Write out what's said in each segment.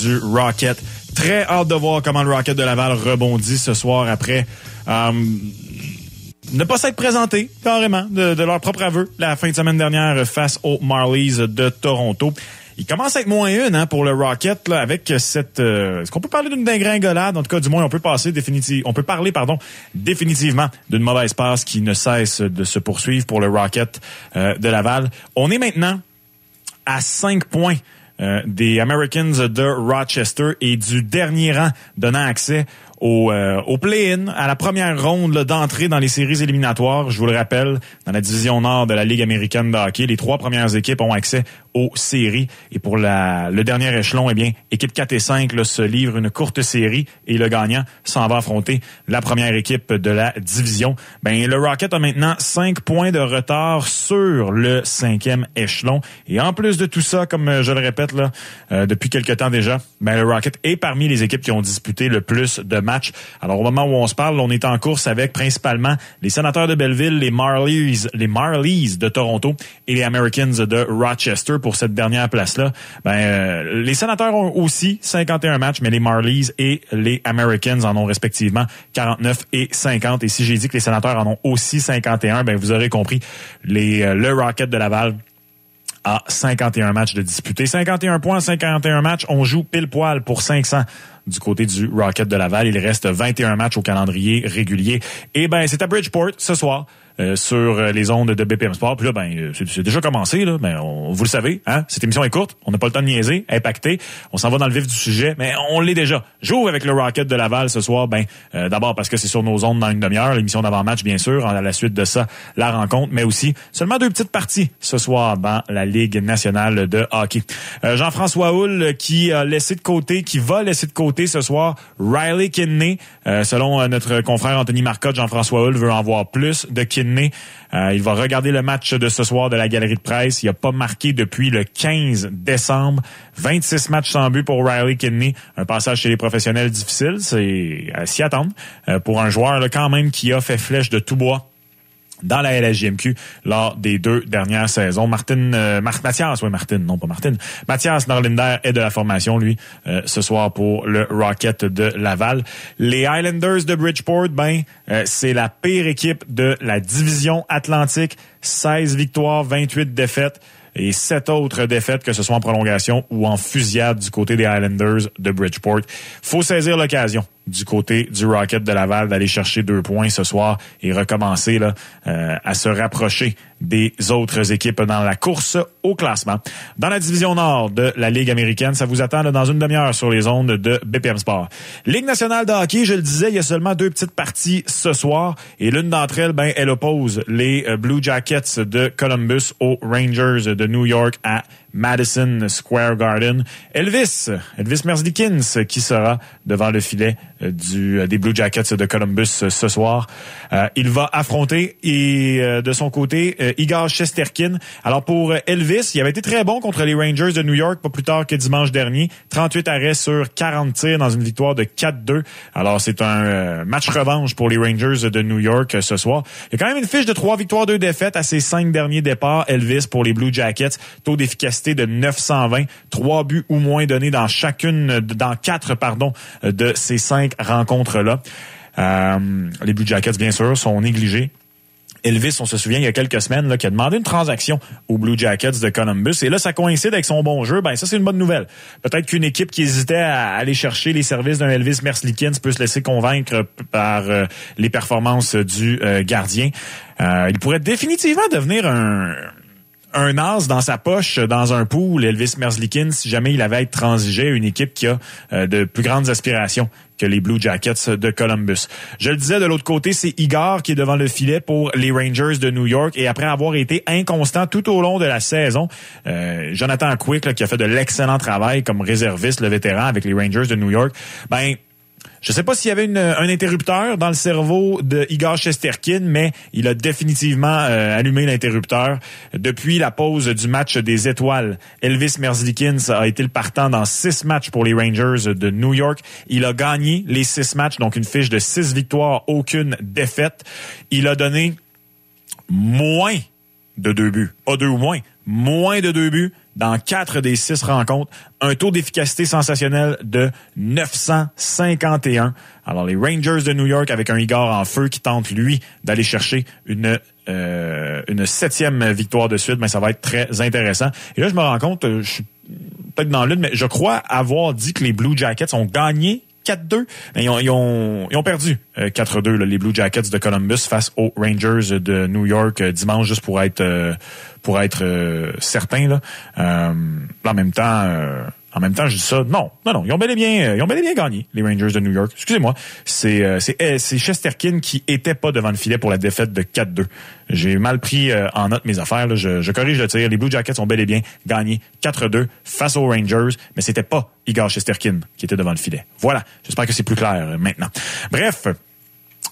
du Rocket. Très hâte de voir comment le Rocket de Laval rebondit ce soir après euh, ne pas s'être présenté carrément de, leur propre aveu la fin de semaine dernière face aux Marlies de Toronto. Il commence à être moins une hein, pour le Rocket là, avec cette. Euh, est-ce qu'on peut parler d'une dégringolade En tout cas, du moins, on peut passer. On peut parler, pardon, définitivement d'une mauvaise passe qui ne cesse de se poursuivre pour le Rocket euh, de Laval. On est maintenant à 5 points euh, des Americans de Rochester et du dernier rang donnant accès au, euh, au play-in, à la première ronde d'entrée dans les séries éliminatoires. Je vous le rappelle, dans la division nord de la Ligue américaine de hockey, les trois premières équipes ont accès aux séries. Et pour la, le dernier échelon, eh bien, équipe 4 et 5 là, se livre une courte série et le gagnant s'en va affronter la première équipe de la division. Ben, le Rocket a maintenant 5 points de retard sur le cinquième échelon. Et en plus de tout ça, comme je le répète là, euh, depuis quelque temps déjà, ben, le Rocket est parmi les équipes qui ont disputé le plus de matchs alors, au moment où on se parle, on est en course avec principalement les sénateurs de Belleville, les Marlies, les Marlies de Toronto et les Americans de Rochester pour cette dernière place-là. Ben, euh, les sénateurs ont aussi 51 matchs, mais les Marlies et les Americans en ont respectivement 49 et 50. Et si j'ai dit que les sénateurs en ont aussi 51, ben, vous aurez compris, les, euh, le Rocket de Laval a 51 matchs de disputés. 51 points, 51 matchs. On joue pile poil pour 500 du côté du Rocket de Laval. Il reste 21 matchs au calendrier régulier. Et ben, c'est à Bridgeport ce soir. Euh, sur euh, les ondes de BPM Sport. Puis là, ben, euh, c'est déjà commencé, là. Ben, on, vous le savez, hein? Cette émission est courte. On n'a pas le temps de niaiser, impacter. On s'en va dans le vif du sujet, mais on l'est déjà. J'ouvre avec le Rocket de Laval ce soir. Ben, d'abord parce que c'est sur nos ondes dans une demi-heure, l'émission d'avant-match, bien sûr. À la suite de ça, la rencontre, mais aussi seulement deux petites parties ce soir dans la Ligue nationale de hockey. Jean-François Hull qui a laissé de côté, qui va laisser de côté ce soir Riley Kidney. selon notre confrère Anthony Marcotte, Jean-François Hull veut en voir plus de Euh, il va regarder le match de ce soir de la galerie de presse. Il n'a pas marqué depuis le 15 décembre. 26 matchs sans but pour Riley Kidney. Un passage chez les professionnels difficile. C'est à s'y attendre euh, pour un joueur là, quand même qui a fait flèche de tout bois dans la LHJMQ lors des deux dernières saisons. Martin, euh, Mathias, oui Martin, non pas Martin. Mathias Norlinder est de la formation, lui, euh, ce soir pour le Rocket de Laval. Les Islanders de Bridgeport, ben, euh, c'est la pire équipe de la division Atlantique. 16 victoires, 28 défaites et sept autres défaites, que ce soit en prolongation ou en fusillade du côté des Islanders de Bridgeport. Faut saisir l'occasion du côté du Rocket de Laval d'aller chercher deux points ce soir et recommencer là, euh, à se rapprocher des autres équipes dans la course au classement. Dans la division nord de la Ligue américaine, ça vous attend dans une demi-heure sur les ondes de BPM Sport. Ligue nationale de hockey, je le disais, il y a seulement deux petites parties ce soir et l'une d'entre elles, ben, elle oppose les euh, Blue Jackets de Columbus aux Rangers de New York à Madison Square Garden. Elvis, Elvis Merzlikins qui sera devant le filet euh, du, euh, des Blue Jackets de Columbus euh, ce soir. il va affronter et de son côté Igor Shesterkin. Alors pour Elvis, il avait été très bon contre les Rangers de New York pas plus tard que dimanche dernier. 38 arrêts sur 40 tirs dans une victoire de 4-2. Alors c'est un match revanche pour les Rangers de New York ce soir. Il y a quand même une fiche de 3 victoires, 2 défaites à ses 5 derniers départs. Elvis pour les Blue Jackets. Taux d'efficacité de 920. 3 buts ou moins donnés dans chacune, dans 4, pardon, de ces 5 rencontre-là. Euh, les Blue Jackets, bien sûr, sont négligés. Elvis, on se souvient il y a quelques semaines, qui a demandé une transaction aux Blue Jackets de Columbus. Et là, ça coïncide avec son bon jeu. Ben, ça, c'est une bonne nouvelle. Peut-être qu'une équipe qui hésitait à aller chercher les services d'un Elvis Merzlikins peut se laisser convaincre par euh, les performances du euh, gardien. il pourrait définitivement devenir un, un as dans sa poche dans un pool, Elvis Merzlikins, si jamais il avait transigé une équipe qui a de plus grandes aspirations que les Blue Jackets de Columbus. Je le disais, de l'autre côté, c'est Igor qui est devant le filet pour les Rangers de New York et après avoir été inconstant tout au long de la saison, euh, Jonathan Quick qui a fait de l'excellent travail comme réserviste, le vétéran avec les Rangers de New York, ben je sais pas s'il y avait un interrupteur dans le cerveau de Igor Shesterkin, mais il a définitivement euh, allumé l'interrupteur. Depuis la pause du match des étoiles, Elvis Merzlikins a été le partant dans six matchs pour les Rangers de New York. Il a gagné les six matchs, donc une fiche de six victoires, aucune défaite. Il a donné moins de deux buts. Pas deux ou moins. Moins de deux buts dans quatre des six rencontres, un taux d'efficacité sensationnel de 951. Alors les Rangers de New York avec un Igor en feu qui tente lui d'aller chercher une euh, une septième victoire de suite, mais ça va être très intéressant. Et là je me rends compte, euh, je suis peut-être dans l'une, mais je crois avoir dit que les Blue Jackets ont gagné 4-2. Ils ont, ils, ont, ils ont perdu 4-2 euh, les Blue Jackets de Columbus face aux Rangers de New York euh, dimanche juste pour être pour être certain là. en même temps en même temps, je dis ça. Non, non, non. Ils ont bel et bien, ils ont bel et bien gagné, les Rangers de New York. Excusez-moi. C'est, euh, c'est, euh, c'est Chesterkin qui était pas devant le filet pour la défaite de 4-2. J'ai mal pris euh, en note mes affaires. Je, je, corrige le tir. Les Blue Jackets ont bel et bien gagné 4-2 face aux Rangers, mais c'était pas Igor Chesterkin qui était devant le filet. Voilà. J'espère que c'est plus clair maintenant. Bref.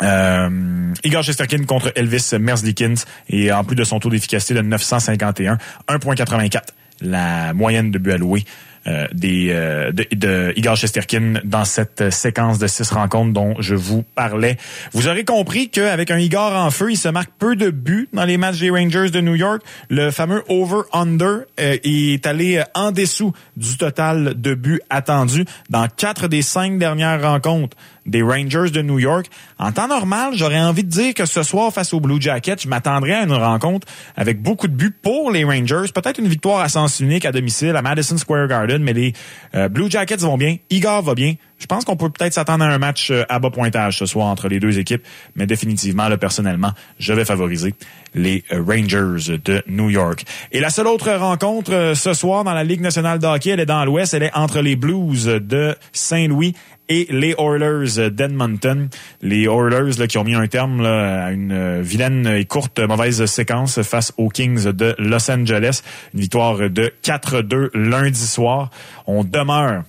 Euh, Igor Chesterkin contre Elvis Merzlikins et en plus de son taux d'efficacité de 951, 1.84 la moyenne de buts alloués euh, des, euh, de, Igor Chesterkin dans cette séquence de six rencontres dont je vous parlais. Vous aurez compris qu'avec un Igor en feu, il se marque peu de buts dans les matchs des Rangers de New York. Le fameux over-under euh, est allé en dessous du total de buts attendus dans quatre des cinq dernières rencontres des Rangers de New York. En temps normal, j'aurais envie de dire que ce soir, face aux Blue Jackets, je m'attendrais à une rencontre avec beaucoup de buts pour les Rangers. Peut-être une victoire à sens unique à domicile à Madison Square Garden, mais les euh, Blue Jackets vont bien. Igor va bien. Je pense qu'on peut peut-être s'attendre à un match euh, à bas pointage ce soir entre les deux équipes, mais définitivement, là, personnellement, je vais favoriser les euh, Rangers de New York. Et la seule autre rencontre ce soir dans la Ligue nationale de hockey, elle est dans l'Ouest, elle est entre les Blues de Saint-Louis et les Oilers d'Edmonton. Les Oilers là, qui ont mis un terme là, à une euh, vilaine et courte mauvaise séquence face aux Kings de Los Angeles. Une victoire de 4-2 lundi soir. On demeure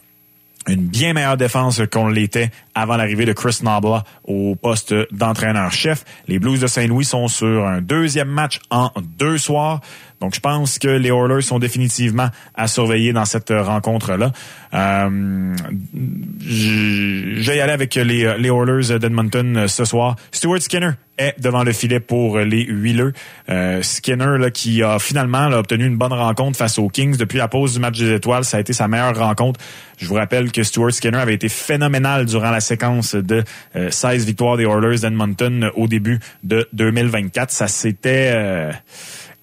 une bien meilleure défense qu'on l'était avant l'arrivée de Chris Nabla au poste d'entraîneur-chef. Les Blues de Saint-Louis sont sur un deuxième match en deux soirs. Donc, je pense que les Oilers sont définitivement à surveiller dans cette rencontre-là. Euh, je vais y aller avec les, les Oilers d'Edmonton euh, ce soir. Stuart Skinner est devant le filet pour les huileux. Euh, Skinner là, qui a finalement obtenu une bonne rencontre face aux Kings depuis la pause du match des étoiles. Ça a été sa meilleure rencontre. Je vous rappelle que Stuart Skinner avait été phénoménal durant la séquence de 16 victoires des Oilers d'Edmonton au début de 2024. Ça s'était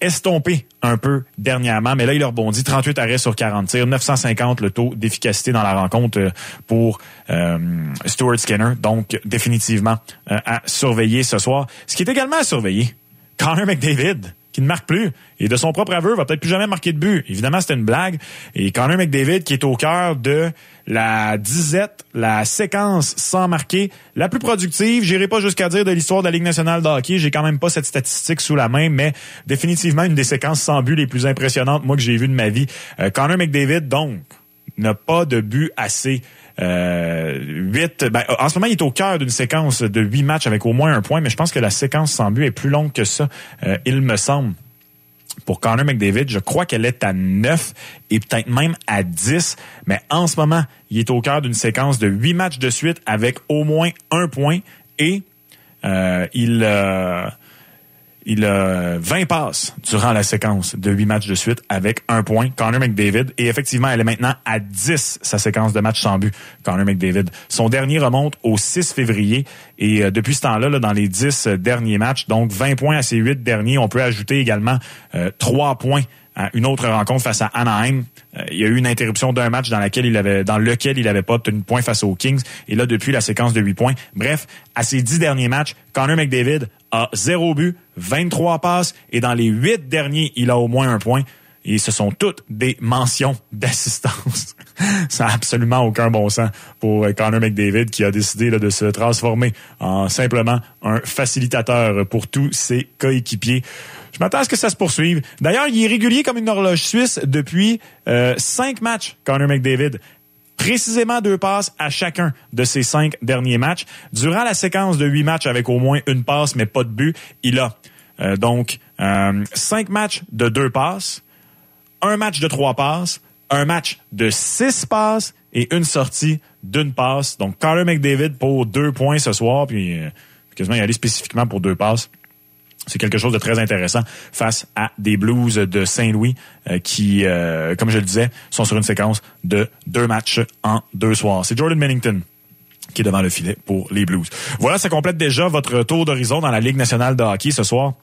estompé un peu dernièrement, mais là, il a rebondi 38 arrêts sur 40 tirs, 950 le taux d'efficacité dans la rencontre euh, pour euh, Stuart Skinner. Donc, définitivement euh, à surveiller ce soir. Ce qui est également à surveiller, Connor McDavid qui ne marque plus. Et de son propre aveu, va peut-être plus jamais marquer de but. Évidemment, c'était une blague. Et Connor McDavid, qui est au cœur de la disette, la séquence sans marquer, la plus productive, j'irai pas jusqu'à dire de l'histoire de la Ligue nationale de hockey, j'ai quand même pas cette statistique sous la main, mais définitivement une des séquences sans but les plus impressionnantes, moi, que j'ai vues de ma vie. Euh, McDavid, donc, n'a pas de but assez euh, 8, ben, en ce moment, il est au cœur d'une séquence de huit matchs avec au moins un point, mais je pense que la séquence sans but est plus longue que ça, euh, il me semble. Pour Connor McDavid, je crois qu'elle est à 9 et peut-être même à 10, mais en ce moment, il est au cœur d'une séquence de huit matchs de suite avec au moins un point et euh, il... Euh, il a 20 passes durant la séquence de 8 matchs de suite avec un point, Connor McDavid. Et effectivement, elle est maintenant à 10, sa séquence de matchs sans but, Connor McDavid. Son dernier remonte au 6 février. Et euh, depuis ce temps-là, là, dans les 10 derniers matchs, donc 20 points à ces 8 derniers, on peut ajouter également euh, 3 points une autre rencontre face à Anaheim. Euh, il y a eu une interruption d'un match dans laquelle il avait, dans lequel il avait pas obtenu de point face aux Kings. Et là, depuis la séquence de 8 points. Bref, à ces 10 derniers matchs, Connor McDavid a 0 but, 23 passes et dans les 8 derniers, il a au moins un point. Et ce sont toutes des mentions d'assistance. Ça n'a absolument aucun bon sens pour Connor McDavid qui a décidé de se transformer en simplement un facilitateur pour tous ses coéquipiers. Je m'attends à ce que ça se poursuive. D'ailleurs, il est régulier comme une horloge suisse depuis euh, cinq matchs, Connor McDavid. Précisément deux passes à chacun de ces cinq derniers matchs. Durant la séquence de huit matchs avec au moins une passe mais pas de but, il a euh, donc euh, cinq matchs de deux passes, un match de trois passes, un match de six passes et une sortie d'une passe. Donc, Connor McDavid pour deux points ce soir, puis quasiment y aller spécifiquement pour deux passes. C'est quelque chose de très intéressant face à des Blues de Saint-Louis euh, qui, euh, comme je le disais, sont sur une séquence de deux matchs en deux soirs. C'est Jordan Bennington qui est devant le filet pour les Blues. Voilà, ça complète déjà votre tour d'horizon dans la Ligue nationale de hockey ce soir.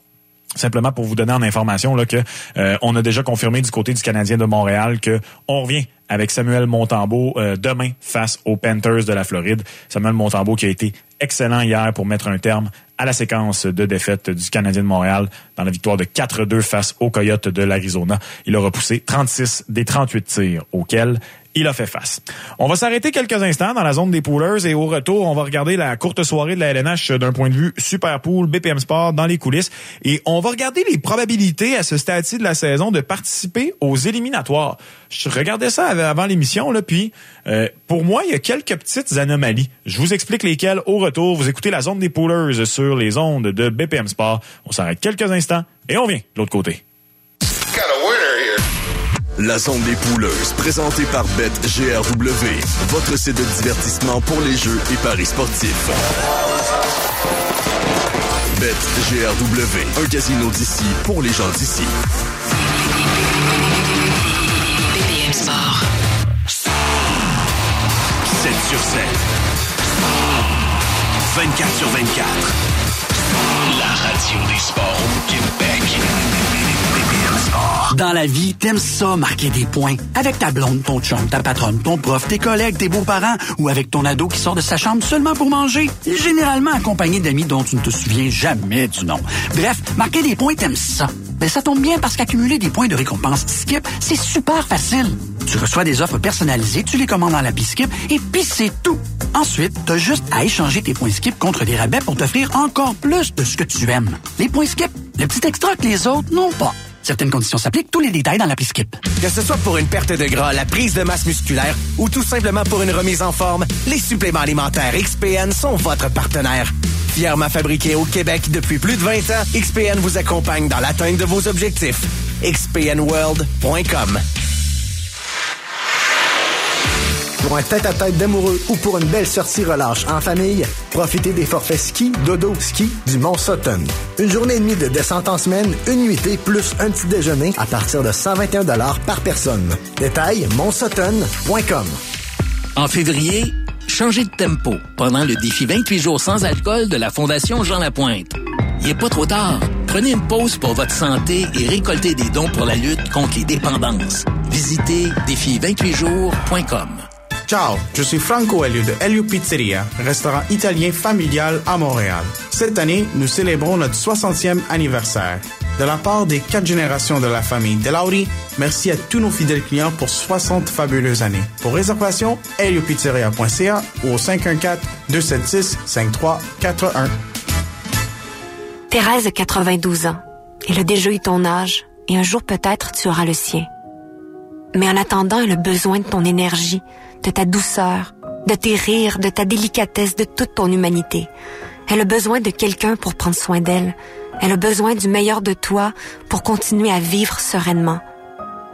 Simplement pour vous donner en information là, que euh, on a déjà confirmé du côté du Canadien de Montréal que on revient avec Samuel Montambeau demain face aux Panthers de la Floride. Samuel Montambeau qui a été excellent hier pour mettre un terme à la séquence de défaite du Canadien de Montréal dans la victoire de 4-2 face aux Coyotes de l'Arizona. Il a repoussé 36 des 38 tirs auxquels il a fait face. On va s'arrêter quelques instants dans la zone des poolers et au retour, on va regarder la courte soirée de la LNH d'un point de vue super pool, BPM Sport dans les coulisses et on va regarder les probabilités à ce stade-ci de la saison de participer aux éliminatoires. Je regardais ça avant l'émission là, puis euh, pour moi, il y a quelques petites anomalies. Je vous explique lesquelles au retour. Vous écoutez la zone des poolers sur les ondes de BPM Sport. On s'arrête quelques instants et on vient de l'autre côté. La zone des pouleuses, présentée par BetGRW, votre site de divertissement pour les jeux et paris sportifs. BetGRW, un casino d'ici pour les gens d'ici. BPM Sport. 7 sur 7. 24 sur 24. La radio des sports au Québec. Dans la vie, t'aimes ça marquer des points. Avec ta blonde, ton chum, ta patronne, ton prof, tes collègues, tes beaux-parents ou avec ton ado qui sort de sa chambre seulement pour manger. Généralement accompagné d'amis dont tu ne te souviens jamais du nom. Bref, marquer des points, t'aimes ça. Ben, ça tombe bien parce qu'accumuler des points de récompense Skip, c'est super facile. Tu reçois des offres personnalisées, tu les commandes dans l'appli Skip et puis c'est tout. Ensuite, t'as juste à échanger tes points Skip contre des rabais pour t'offrir encore plus de ce que tu aimes. Les points Skip, le petit extra que les autres n'ont pas. Certaines conditions s'appliquent, tous les détails dans l'appli Skip. Que ce soit pour une perte de gras, la prise de masse musculaire ou tout simplement pour une remise en forme, les suppléments alimentaires XPN sont votre partenaire. Fièrement fabriqués au Québec depuis plus de 20 ans, XPN vous accompagne dans l'atteinte de vos objectifs. XPNWorld.com Pour un tête-à-tête d'amoureux ou pour une belle sortie relâche en famille, profitez des forfaits ski, dodo, ski du Mont Sutton. Une journée et demie de descente en semaine, une nuitée plus un petit déjeuner à partir de 121 par personne. Détail, montsutton.com. En février, changez de tempo pendant le défi 28 jours sans alcool de la Fondation Jean Lapointe. Il n'est pas trop tard. Prenez une pause pour votre santé et récoltez des dons pour la lutte contre les dépendances. Visitez défi28jours.com. Ciao, je suis Franco Elio de Elio Pizzeria, restaurant italien familial à Montréal. Cette année, nous célébrons notre 60e anniversaire. De la part des quatre générations de la famille Delauri, merci à tous nos fidèles clients pour 60 fabuleuses années. Pour réservation, heliopizzeria.ca ou au 514-276-5341. Thérèse a 92 ans. Elle a déjà eu ton âge et un jour peut-être tu auras le sien. Mais en attendant, elle a besoin de ton énergie, de ta douceur, de tes rires, de ta délicatesse, de toute ton humanité. Elle a besoin de quelqu'un pour prendre soin d'elle. Elle a besoin du meilleur de toi pour continuer à vivre sereinement.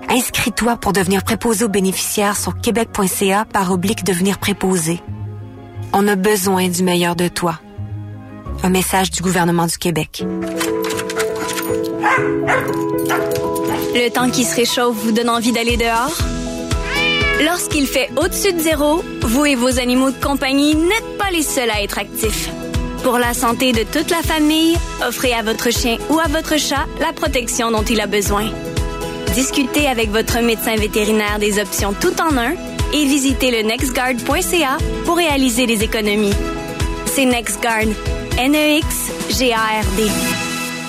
Inscris-toi pour devenir préposé aux bénéficiaires sur québec.ca par oblique devenir préposé. On a besoin du meilleur de toi. Un message du gouvernement du Québec. Le temps qui se réchauffe vous donne envie d'aller dehors? Lorsqu'il fait au-dessus de zéro, vous et vos animaux de compagnie n'êtes pas les seuls à être actifs. Pour la santé de toute la famille, offrez à votre chien ou à votre chat la protection dont il a besoin. Discutez avec votre médecin vétérinaire des options tout en un et visitez le nextguard.ca pour réaliser des économies. C'est NextGuard. N-E-X-G-A-R-D.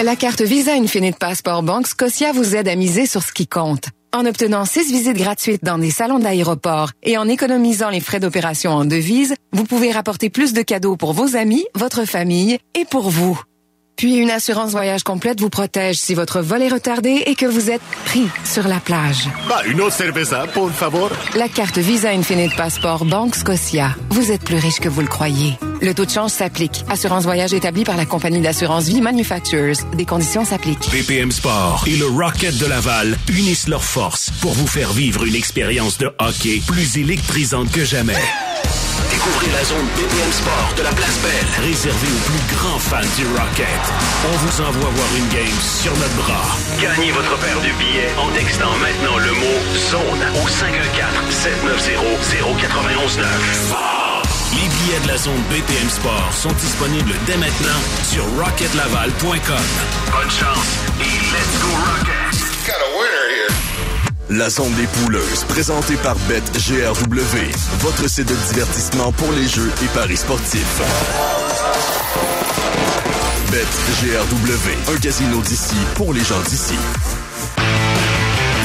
La carte Visa Infinite Passport Bank Scotia vous aide à miser sur ce qui compte. En obtenant six visites gratuites dans des salons d'aéroport et en économisant les frais d'opération en devise, vous pouvez rapporter plus de cadeaux pour vos amis, votre famille et pour vous. Puis une assurance voyage complète vous protège si votre vol est retardé et que vous êtes pris sur la plage. Bah, une autre cerveza, pour favor. La carte Visa Infinite Passport Banque Scotia. Vous êtes plus riche que vous le croyez. Le taux de change s'applique. Assurance voyage établie par la compagnie d'assurance Vie Manufacturers. Des conditions s'appliquent. BPM Sport et le Rocket de Laval unissent leurs forces pour vous faire vivre une expérience de hockey plus électrisante que jamais. Découvrez la zone BPM Sport de la Place Belle, réservée aux plus grands fans du Rocket. On vous envoie voir une game sur notre bras. Gagnez votre paire de billets en textant maintenant le mot zone au 514-790-0919. Les billets de la zone BPM Sport sont disponibles dès maintenant sur rocketlaval.com. Bonne chance et let's go Rockets! La zone des pouleuses, présentée par BetGRW, votre site de divertissement pour les jeux et paris sportifs. BetGRW, un casino d'ici pour les gens d'ici.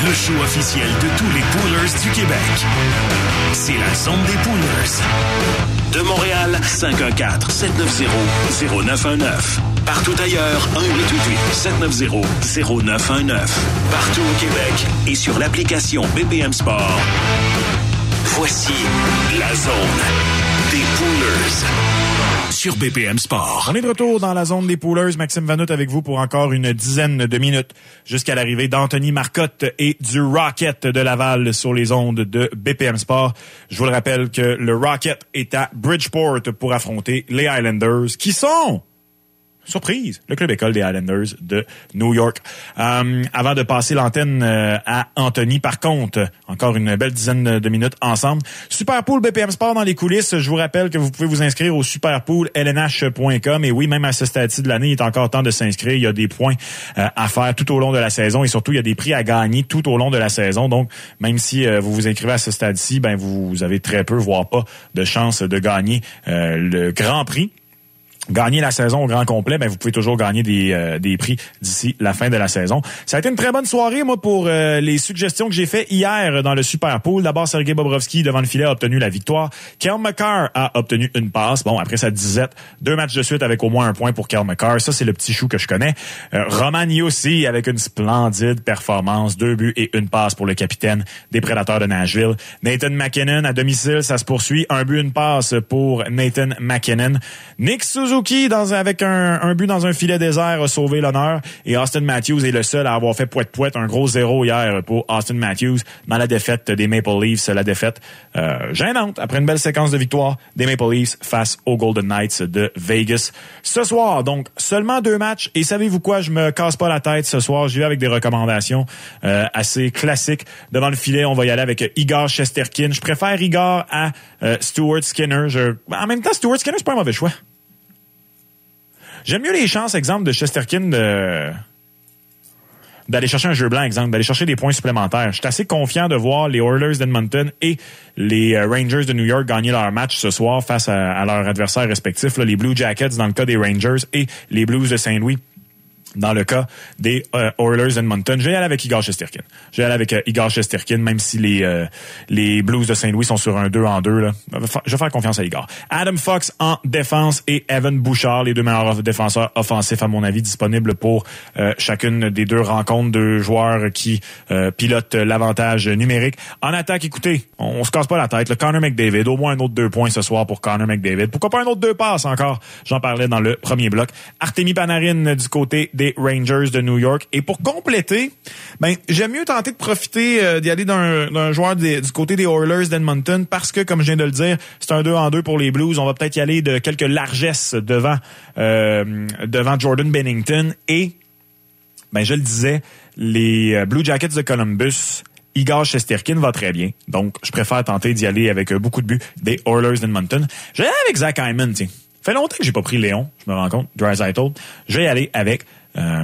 Le show officiel de tous les poolers du Québec. C'est la zone des poolers. De Montréal, 514-790-0919. Partout ailleurs, 1-888-790-0919. Partout au Québec et sur l'application BPM Sport. Voici la zone des poolers sur BPM Sport. On est de retour dans la zone des poolers. Maxime Vanout avec vous pour encore une dizaine de minutes jusqu'à l'arrivée d'Anthony Marcotte et du Rocket de Laval sur les ondes de BPM Sport. Je vous le rappelle que le Rocket est à Bridgeport pour affronter les Islanders qui sont surprise, le club école des Highlanders de New York. Euh, avant de passer l'antenne euh, à Anthony, par contre, encore une belle dizaine de minutes ensemble. Superpool BPM Sport dans les coulisses. Je vous rappelle que vous pouvez vous inscrire au superpool.lnh.com. Et oui, même à ce stade-ci de l'année, il est encore temps de s'inscrire. Il y a des points euh, à faire tout au long de la saison et surtout, il y a des prix à gagner tout au long de la saison. Donc, même si vous vous inscrivez à ce stade-ci, ben vous avez très peu, voire pas, de chances de gagner le Grand Prix gagner la saison au grand complet, ben vous pouvez toujours gagner des, euh, des prix d'ici la fin de la saison. Ça a été une très bonne soirée, moi, pour euh, les suggestions que j'ai fait hier dans le Super Pool. D'abord, Sergei Bobrovski, devant le filet, a obtenu la victoire. Kel McCarr a obtenu une passe. Bon, après sa disette, deux matchs de suite avec au moins un point pour Kel McCarr. Ça, c'est le petit chou que je connais. Euh, Roman aussi, avec une splendide performance. Deux buts et une passe pour le capitaine des Prédateurs de Nashville. Nathan McKinnon, à domicile, ça se poursuit. Un but, une passe pour Nathan McKinnon. Nick Suzuki, dans, avec un, un, but dans un filet désert, a sauvé l'honneur. Et Austin Matthews est le seul à avoir fait poète-poète. Un gros zéro hier pour Austin Matthews dans la défaite des Maple Leafs. La défaite euh, gênante après une belle séquence de victoire des Maple Leafs face aux Golden Knights de Vegas. Ce soir, donc, seulement deux matchs. Et savez-vous quoi? Je me casse pas la tête ce soir. J'y vais avec des recommandations euh, assez classiques. Devant le filet, on va y aller avec Igor Shesterkin. Je préfère Igor à euh, Stuart Skinner. Je... En même temps, Stuart Skinner, c'est pas un mauvais choix. J'aime mieux les chances, exemple, de Chesterkin de d'aller chercher un jeu blanc, exemple, d'aller chercher des points supplémentaires. Je suis assez confiant de voir les Oilers d'Edmonton et les Rangers de New York gagner leur match ce soir face à, leurs adversaires respectifs, les Blue Jackets dans le cas des Rangers et les Blues de Saint-Louis dans le cas des euh, Oilers d'Edmonton. Je vais aller avec Igor Shesterkin. Je vais aller avec euh, Igor Shesterkin, même si les euh, les Blues de Saint-Louis sont sur un 2 en 2. Là. Je vais faire confiance à Igor. Adam Fox en défense et Evan Bouchard, les deux meilleurs défenseurs offensifs, à mon avis, disponibles pour chacune des deux rencontres de joueurs qui pilotent l'avantage numérique. En attaque, écoutez, on, on, se casse pas la tête. Le Connor McDavid, au moins un autre deux points ce soir pour Connor McDavid. Pourquoi pas un autre deux passes encore? J'en parlais dans le premier bloc. Artemi Panarin du côté des Rangers de New York. Et pour compléter, ben j'aime mieux tenter de profiter euh, d'y aller d'un joueur du côté des Oilers d'Edmonton parce que, comme je viens de le dire, c'est un 2 en 2 pour les Blues. On va peut-être y aller de quelques largesses devant euh, devant Jordan Bennington. Et, ben je le disais, les euh, Blue Jackets de Columbus Igor Shesterkin va très bien. Donc, je préfère tenter d'y aller avec beaucoup de buts des Oilers d'Edmonton. Aller avec Zach Hyman, tiens. Fait longtemps que j'ai pas pris Léon, je me rends compte, Dreisaitl. Je vais y aller avec euh,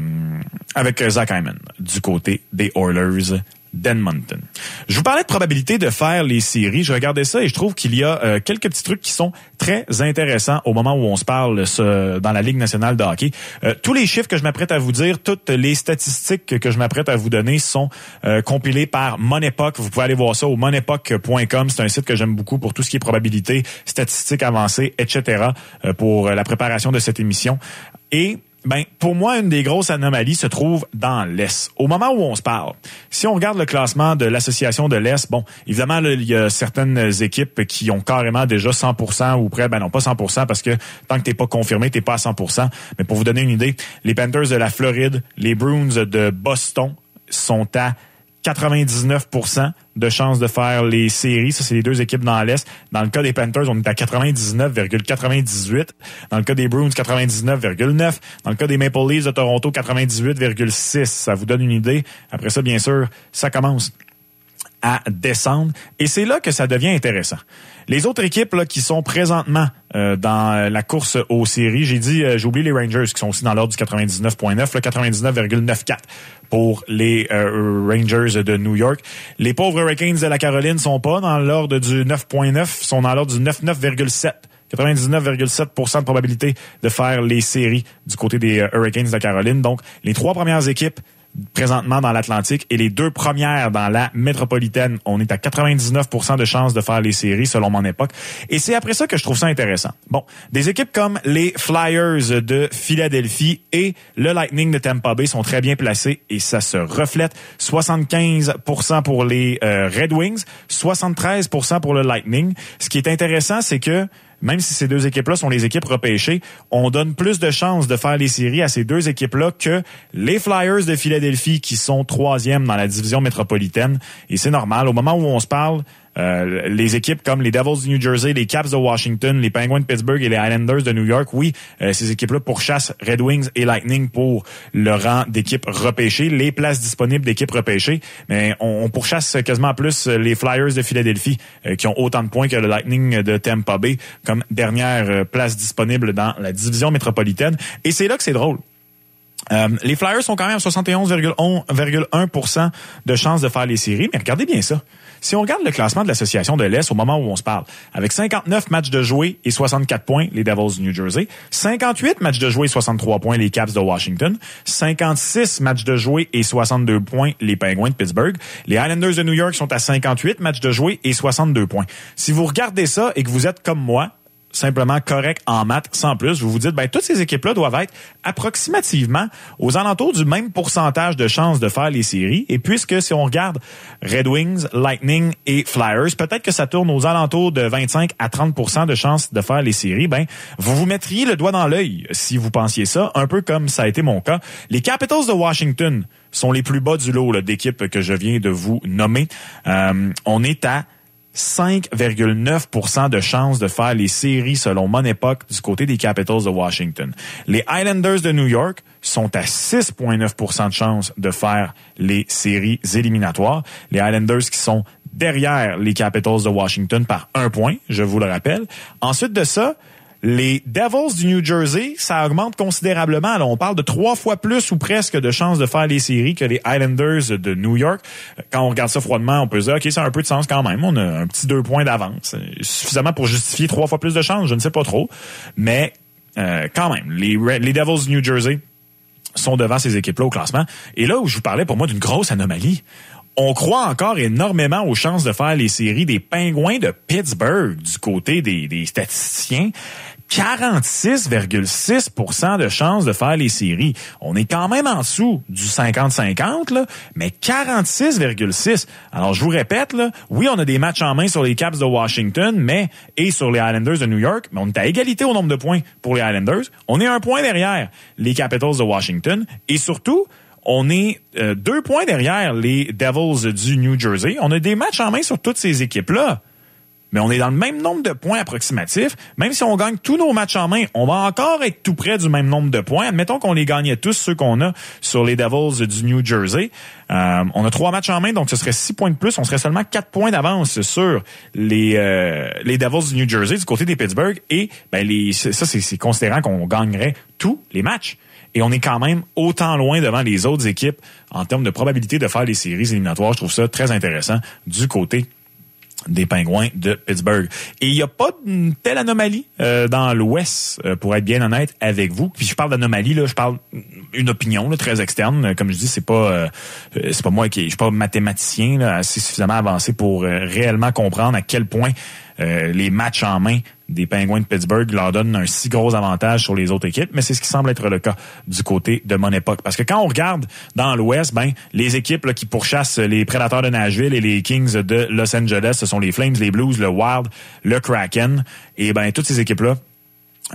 avec Zach Hyman du côté des Oilers d'Edmonton. Je vous parlais de probabilité de faire les séries. Je regardais ça et je trouve qu'il y a euh, quelques petits trucs qui sont très intéressants au moment où on se parle dans la Ligue nationale de hockey. Euh, tous les chiffres que je m'apprête à vous dire, toutes les statistiques que je m'apprête à vous donner sont euh, compilées par Monepoc. Vous pouvez aller voir ça au monepoc.com. C'est un site que j'aime beaucoup pour tout ce qui est probabilité, statistiques avancées, etc. pour la préparation de cette émission. Et ben, pour moi, une des grosses anomalies se trouve dans l'Est. Au moment où on se parle, si on regarde le classement de l'association de l'Est, bon, évidemment, là, il y a certaines équipes qui ont carrément déjà 100% ou près, ben non, pas 100% parce que tant que t'es pas confirmé, t'es pas à 100%. Mais pour vous donner une idée, les Panthers de la Floride, les Bruins de Boston sont à 99% de chances de faire les séries. Ça, c'est les deux équipes dans l'Est. Dans le cas des Panthers, on est à 99,98. Dans le cas des Bruins, 99,9. Dans le cas des Maple Leafs de Toronto, 98,6. Ça vous donne une idée. Après ça, bien sûr, ça commence à descendre. Et c'est là que ça devient intéressant. Les autres équipes là, qui sont présentement euh, dans la course aux séries, j'ai dit, euh, oublié les Rangers qui sont aussi dans l'ordre du 99.9, le 99,94 pour les euh, Rangers de New York. Les pauvres Hurricanes de la Caroline sont pas dans l'ordre du 9.9, sont dans l'ordre du 99,7. 99,7 de probabilité de faire les séries du côté des Hurricanes de la Caroline. Donc, les trois premières équipes présentement dans l'Atlantique et les deux premières dans la métropolitaine. On est à 99% de chances de faire les séries selon mon époque. Et c'est après ça que je trouve ça intéressant. Bon, des équipes comme les Flyers de Philadelphie et le Lightning de Tampa Bay sont très bien placées et ça se reflète. 75% pour les euh, Red Wings, 73% pour le Lightning. Ce qui est intéressant, c'est que même si ces deux équipes-là sont les équipes repêchées, on donne plus de chances de faire les séries à ces deux équipes-là que les Flyers de Philadelphie qui sont troisième dans la division métropolitaine. Et c'est normal. Au moment où on se parle, euh, les équipes comme les Devils de New Jersey, les Caps de Washington, les Penguins de Pittsburgh et les Islanders de New York, oui, euh, ces équipes-là pourchassent Red Wings et Lightning pour le rang d'équipes repêchées, les places disponibles d'équipes repêchées, mais on, pourchasse quasiment plus les Flyers de Philadelphie euh, qui ont autant de points que le Lightning de Tampa Bay comme dernière place disponible dans la division métropolitaine. Et c'est là que c'est drôle. les Flyers sont quand même à 71,1% de chances de faire les séries, mais regardez bien ça. Si on regarde le classement de l'Association de l'Est au moment où on se parle, avec 59 matchs de joués et 64 points, les Devils du New Jersey, 58 matchs de joués et 63 points, les Caps de Washington, 56 matchs de joués et 62 points, les Penguins de Pittsburgh, les Islanders de New York sont à 58 matchs de joués et 62 points. Si vous regardez ça et que vous êtes comme moi, simplement correct en maths sans plus, vous vous dites, ben, toutes ces équipes-là doivent être approximativement aux alentours du même pourcentage de chances de faire les séries. Et puisque si on regarde Red Wings, Lightning et Flyers, peut-être que ça tourne aux alentours de 25 à 30% de chances de faire les séries, ben, vous vous mettriez le doigt dans l'œil si vous pensiez ça, un peu comme ça a été mon cas. Les Capitals de Washington sont les plus bas du lot d'équipes que je viens de vous nommer. Euh, on est à 5,9% de chances de faire les séries selon mon époque du côté des Capitals de Washington. Les Islanders de New York sont à 6,9% de chances de faire les séries éliminatoires. Les Islanders qui sont derrière les Capitals de Washington par un point, je vous le rappelle. Ensuite de ça, les Devils du New Jersey, ça augmente considérablement. Alors, on parle de trois fois plus ou presque de chances de faire les séries que les Islanders de New York. Quand on regarde ça froidement, on peut se dire, OK, ça a un peu de sens quand même. On a un petit deux points d'avance. Suffisamment pour justifier trois fois plus de chances, je ne sais pas trop. Mais euh, quand même, les, Devils du New Jersey sont devant ces équipes-là au classement. Et là où je vous parlais pour moi d'une grosse anomalie, on croit encore énormément aux chances de faire les séries des Pingouins de Pittsburgh du côté des statisticiens. 46,6% de chances de faire les séries. On est quand même en dessous du 50-50, là, mais 46,6. Alors, je vous répète, là, oui, on a des matchs en main sur les Caps de Washington, mais et sur les Islanders de New York, mais on est à égalité au nombre de points pour les Islanders. On est un point derrière les Capitals de Washington. Et surtout, on est euh, deux points derrière les Devils du New Jersey. On a des matchs en main sur toutes ces équipes-là mais on est dans le même nombre de points approximatifs. Même si on gagne tous nos matchs en main, on va encore être tout près du même nombre de points. Admettons qu'on les gagnait tous, ceux qu'on a sur les Devils du New Jersey. Euh, on a trois matchs en main, donc ce serait six points de plus. On serait seulement quatre points d'avance sur les, euh, les Devils du New Jersey du côté des Pittsburgh. Et ben, les, ça, c'est considérant qu'on gagnerait tous les matchs. Et on est quand même autant loin devant les autres équipes en termes de probabilité de faire les séries éliminatoires. Je trouve ça très intéressant du côté des Pingouins de Pittsburgh. Et il n'y a pas une telle anomalie euh, dans l'Ouest, euh, pour être bien honnête avec vous. Puis je parle d'anomalie, là, je parle une opinion là, très externe. Comme je dis, c'est pas euh, c'est pas moi qui je suis pas mathématicien là, assez suffisamment avancé pour réellement comprendre à quel point les matchs en main des Penguins de Pittsburgh leur donnent un si gros avantage sur les autres équipes, mais c'est ce qui semble être le cas du côté de mon époque. Parce que quand on regarde dans l'Ouest, ben les équipes là, qui pourchassent les Prédateurs de Nashville et les Kings de Los Angeles, ce sont les Flames, les Blues, le Wild, le Kraken, et ben toutes ces équipes-là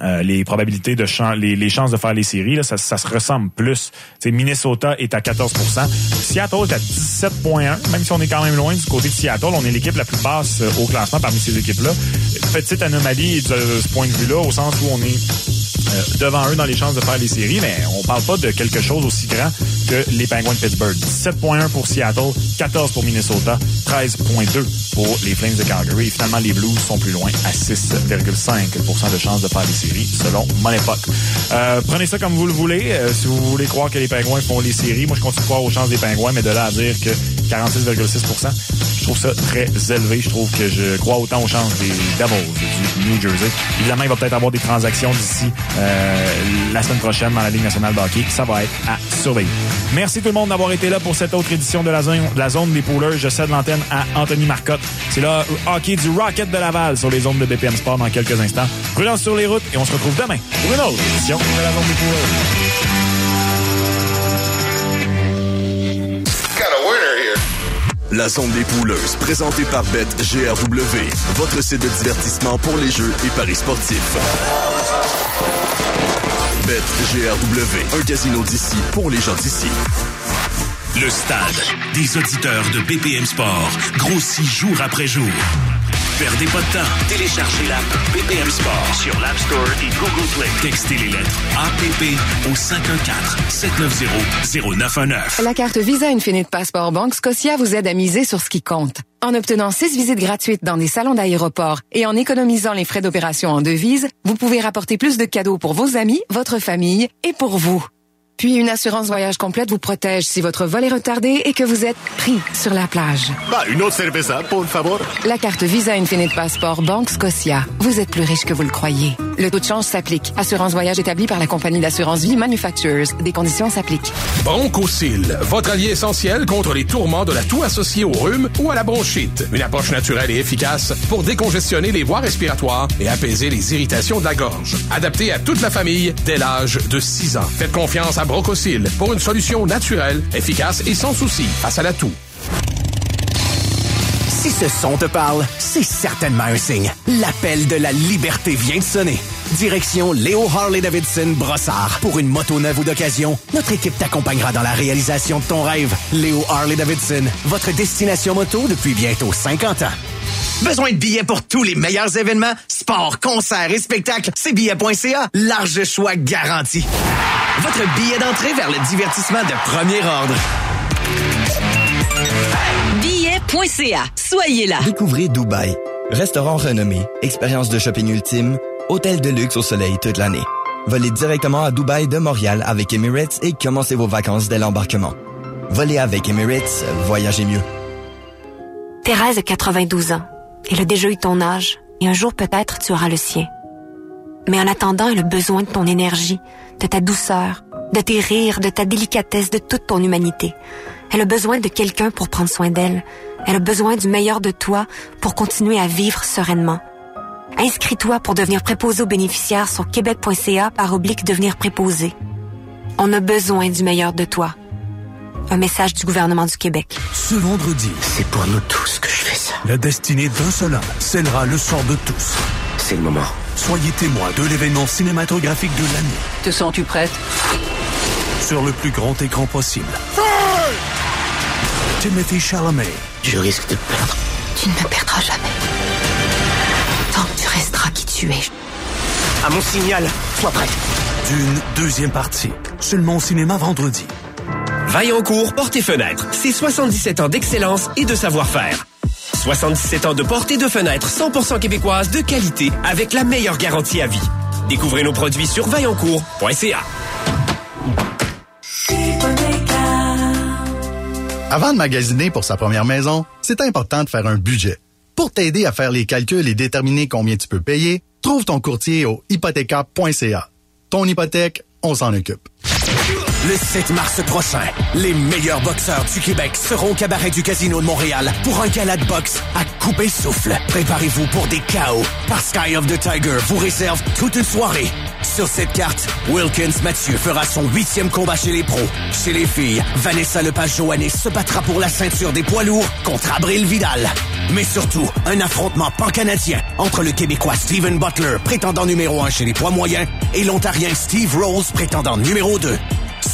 euh, les probabilités de chan- les, les chances de faire les séries, là, ça, ça se ressemble plus. T'sais, Minnesota est à 14% Seattle est à 17,1 même si on est quand même loin du côté de Seattle. On est l'équipe la plus basse euh, au classement parmi ces équipes-là. Petite anomalie de ce point de vue-là, au sens où on est euh, devant eux dans les chances de faire les séries, mais on parle pas de quelque chose aussi grand que les Penguins de Pittsburgh. 17,1 pour Seattle, 14 pour Minnesota, 13,2 pour les Flames de Calgary. Et finalement, les Blues sont plus loin à 6,5% de chances de faire les séries, selon mon époque. Euh, prenez ça comme vous le voulez. Euh, si vous voulez croire que les Penguins font les séries, moi, je continue de croire aux chances des Penguins, mais de là à dire que 46,6% je trouve ça très élevé. Je trouve que je crois autant aux chances des Devils du New Jersey. Évidemment, il va peut-être avoir des transactions d'ici la semaine prochaine dans la Ligue nationale de hockey. Ça va être à surveiller. Merci tout le monde d'avoir été là pour cette autre édition de la zone, de la zone des poolers. Je cède l'antenne à Anthony Marcotte. C'est là hockey du Rocket de Laval sur les zones de BPM Sport dans quelques instants. Prudence sur les routes et on se retrouve demain pour une autre édition de la zone des poolers. La zone des pouleuses, présentée par BetGRW, votre site de divertissement pour les jeux et paris sportifs. BetGRW, un casino d'ici pour les gens d'ici. Le stade des auditeurs de BPM Sport grossit jour après jour. Perdez pas de temps. Téléchargez l'app BPM Sport sur l'App Store et Google Play. Textez les lettres APP au 514-790-0919. La carte Visa Infinite Passport Banque Scotia vous aide à miser sur ce qui compte. En obtenant six visites gratuites dans des salons d'aéroport et en économisant les frais d'opération en devises, vous pouvez rapporter plus de cadeaux pour vos amis, votre famille et pour vous. Puis une assurance voyage complète vous protège si votre vol est retardé et que vous êtes pris sur la plage. Va, une autre cerveza, por favor. La carte Visa Infinite Passport Banque Scotia. Vous êtes plus riche que vous le croyez. Le taux de change s'applique. Assurance voyage établie par la compagnie d'assurance vie Manufacturers. Des conditions s'appliquent. Bronchosil, votre allié essentiel contre les tourments de la toux associée au rhume ou à la bronchite. Une approche naturelle et efficace pour décongestionner les voies respiratoires et apaiser les irritations de la gorge. Adapté à toute la famille dès l'âge de 6 ans. Faites confiance à Pour une solution naturelle, efficace et sans souci face à la toux. Si ce son te parle, c'est certainement un signe. L'appel de la liberté vient de sonner. Direction Léo Harley-Davidson Brossard. Pour une moto neuve ou d'occasion, notre équipe t'accompagnera dans la réalisation de ton rêve. Léo Harley-Davidson, votre destination moto depuis bientôt 50 ans. Besoin de billets pour tous les meilleurs événements? Sport, concerts et spectacles? C'est billet.ca. Large choix garanti. Votre billet d'entrée vers le divertissement de premier ordre. Billet.ca. Soyez là. Découvrez Dubaï. Restaurant renommé, expérience de shopping ultime, hôtel de luxe au soleil toute l'année. Volez directement à Dubaï de Montréal avec Emirates et commencez vos vacances dès l'embarquement. Volez avec Emirates, voyagez mieux. Thérèse a 92 ans. Elle a déjà eu ton âge et un jour peut-être tu auras le sien. Mais en attendant, elle a besoin de ton énergie, de ta douceur, de tes rires, de ta délicatesse, de toute ton humanité. Elle a besoin de quelqu'un pour prendre soin d'elle. Elle a besoin du meilleur de toi pour continuer à vivre sereinement. Inscris-toi pour devenir préposé aux bénéficiaires sur québec.ca par oblique devenir préposé. On a besoin du meilleur de toi. Un message du gouvernement du Québec. Ce vendredi, C'est pour nous tous que je fais ça. la destinée d'un seul homme scellera le sort de tous. C'est le moment. Soyez témoins de l'événement cinématographique de l'année Te sens-tu prête? sur le plus grand écran possible. Timothy Chalamet, Je risque de perdre. Tu ne me perdras jamais. Tant que tu resteras qui tu es. À mon signal, sois prête. d'une deuxième partie. Seulement au cinéma vendredi. Vaillancourt Porte et Fenêtres, c'est 77 ans d'excellence et de savoir-faire. 77 ans de porte et de fenêtres 100% québécoises de qualité avec la meilleure garantie à vie. Découvrez nos produits sur vaillancourt.ca. Avant de magasiner pour sa première maison, c'est important de faire un budget. Pour t'aider à faire les calculs et déterminer combien tu peux payer, trouve ton courtier au hypothéca.ca. Ton hypothèque, on s'en occupe. Le 7 mars prochain, les meilleurs boxeurs du Québec seront au cabaret du Casino de Montréal pour un gala de boxe à couper souffle. Préparez-vous pour des chaos, parce Sky of the Tiger vous réserve toute une soirée. Sur cette carte, Wilkins Mathieu fera son huitième combat chez les pros. Chez les filles, Vanessa Lepage-Joannis se battra pour la ceinture des poids lourds contre Abril Vidal. mais surtout un affrontement pan-canadien entre le Québécois Steven Butler, prétendant numéro 1 chez les poids moyens, et l'Ontarien Steve Rose, prétendant numéro 2.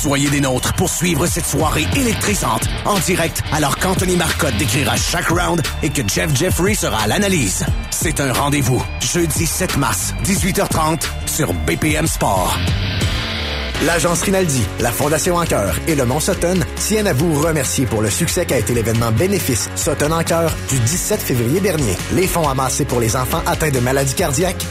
Soyez des nôtres pour suivre cette soirée électrisante en direct alors qu'Anthony Marcotte décrira chaque round et que Jeff Jeffrey sera à l'analyse. C'est un rendez-vous jeudi 7 mars, 18h30 sur BPM Sport. L'Agence Rinaldi, la Fondation en cœur et le Mont Sutton tiennent à vous remercier pour le succès qu'a été l'événement bénéfice Sutton en cœur du 17 février dernier. Les fonds amassés pour les enfants atteints de maladies cardiaques